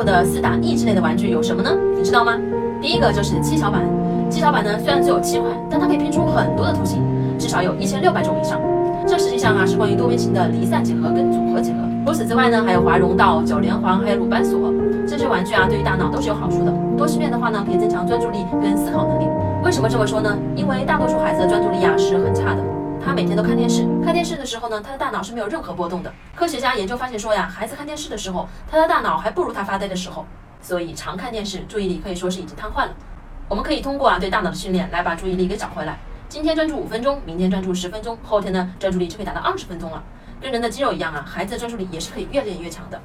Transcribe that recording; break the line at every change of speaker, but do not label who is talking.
过的四打益智类的玩具有什么呢？你知道吗？第一个就是七巧板。七巧板呢，虽然只有七块，但它可以拼出很多的图形，至少有一千六百种以上。这实际上啊，是关于多边形的离散几何跟组合几何。除此之外呢，还有华容道、九连环，还有鲁班锁这些玩具啊，对于大脑都是有好处的。多试验的话呢，可以增强专注力跟思考能力。为什么这么说呢？因为大多数孩子的专注力啊是很差的。他每天都看电视，看电视的时候呢，他的大脑是没有任何波动的。科学家研究发现说呀，孩子看电视的时候，他的大脑还不如他发呆的时候。所以常看电视，注意力可以说是已经瘫痪了。我们可以通过啊对大脑的训练来把注意力给找回来。今天专注五分钟，明天专注十分钟，后天呢专注力就可以达到二十分钟了。跟人的肌肉一样啊，孩子的专注力也是可以越练越强的。